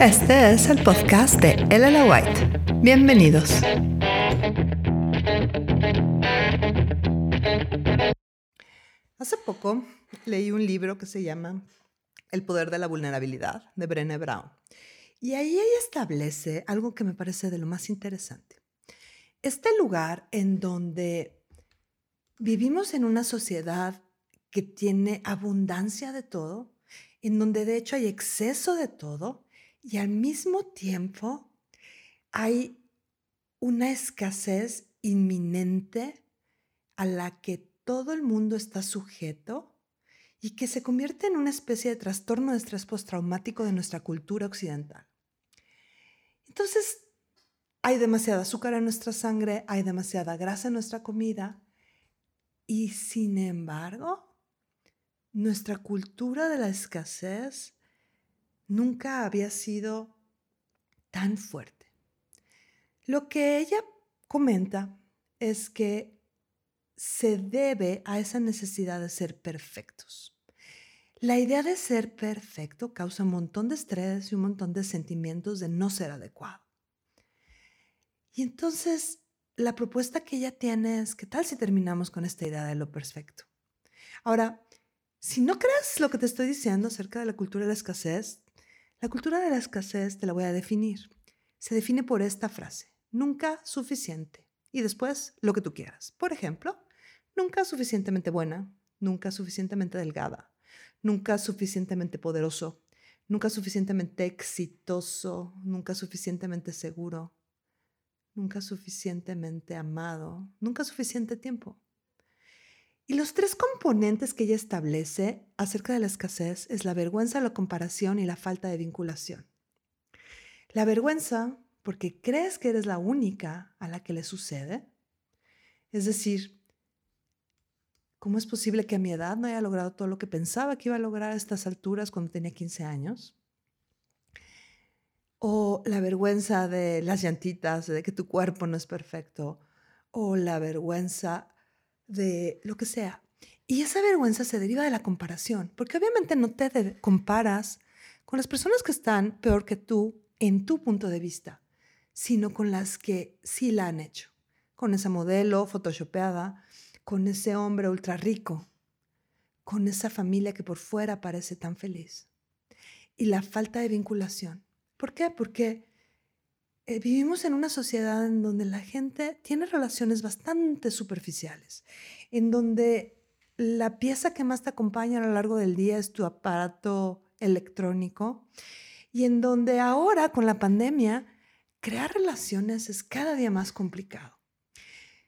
Este es el podcast de Elena White. Bienvenidos. Hace poco leí un libro que se llama El poder de la vulnerabilidad de Brené Brown. Y ahí ella establece algo que me parece de lo más interesante. Este lugar en donde vivimos en una sociedad que tiene abundancia de todo, en donde de hecho hay exceso de todo y al mismo tiempo hay una escasez inminente a la que todo el mundo está sujeto y que se convierte en una especie de trastorno de estrés postraumático de nuestra cultura occidental. Entonces, hay demasiada azúcar en nuestra sangre, hay demasiada grasa en nuestra comida y sin embargo, nuestra cultura de la escasez nunca había sido tan fuerte. Lo que ella comenta es que se debe a esa necesidad de ser perfectos. La idea de ser perfecto causa un montón de estrés y un montón de sentimientos de no ser adecuado. Y entonces la propuesta que ella tiene es, ¿qué tal si terminamos con esta idea de lo perfecto? Ahora, si no crees lo que te estoy diciendo acerca de la cultura de la escasez, la cultura de la escasez te la voy a definir. Se define por esta frase, nunca suficiente. Y después, lo que tú quieras. Por ejemplo, nunca suficientemente buena, nunca suficientemente delgada, nunca suficientemente poderoso, nunca suficientemente exitoso, nunca suficientemente seguro, nunca suficientemente amado, nunca suficiente tiempo. Y los tres componentes que ella establece acerca de la escasez es la vergüenza, la comparación y la falta de vinculación. La vergüenza porque crees que eres la única a la que le sucede. Es decir, ¿Cómo es posible que a mi edad no haya logrado todo lo que pensaba que iba a lograr a estas alturas cuando tenía 15 años? O la vergüenza de las llantitas, de que tu cuerpo no es perfecto. O la vergüenza de lo que sea. Y esa vergüenza se deriva de la comparación, porque obviamente no te comparas con las personas que están peor que tú en tu punto de vista, sino con las que sí la han hecho, con esa modelo photoshopeada, con ese hombre ultra rico, con esa familia que por fuera parece tan feliz. Y la falta de vinculación. ¿Por qué? Porque eh, vivimos en una sociedad en donde la gente tiene relaciones bastante superficiales, en donde la pieza que más te acompaña a lo largo del día es tu aparato electrónico y en donde ahora con la pandemia crear relaciones es cada día más complicado.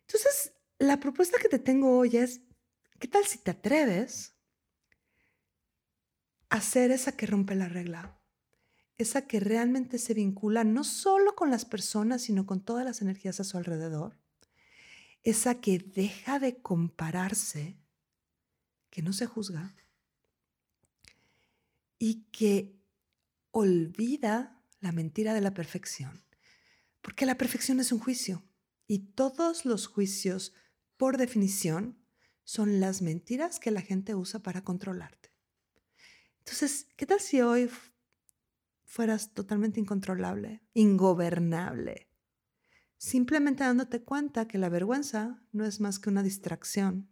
Entonces, la propuesta que te tengo hoy es, ¿qué tal si te atreves a ser esa que rompe la regla? Esa que realmente se vincula no solo con las personas, sino con todas las energías a su alrededor. Esa que deja de compararse, que no se juzga y que olvida la mentira de la perfección. Porque la perfección es un juicio y todos los juicios por definición, son las mentiras que la gente usa para controlarte. Entonces, ¿qué tal si hoy fueras totalmente incontrolable, ingobernable? Simplemente dándote cuenta que la vergüenza no es más que una distracción,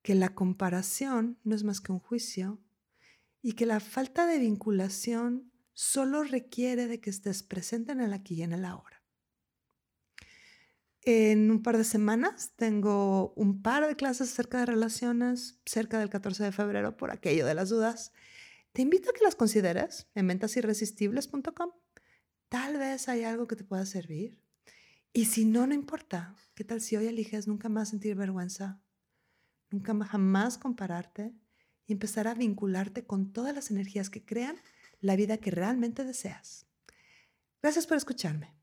que la comparación no es más que un juicio y que la falta de vinculación solo requiere de que estés presente en el aquí y en el ahora. En un par de semanas tengo un par de clases acerca de relaciones, cerca del 14 de febrero, por aquello de las dudas. Te invito a que las consideres en ventasirresistibles.com. Tal vez hay algo que te pueda servir. Y si no, no importa. ¿Qué tal si hoy eliges nunca más sentir vergüenza? Nunca más jamás compararte y empezar a vincularte con todas las energías que crean la vida que realmente deseas. Gracias por escucharme.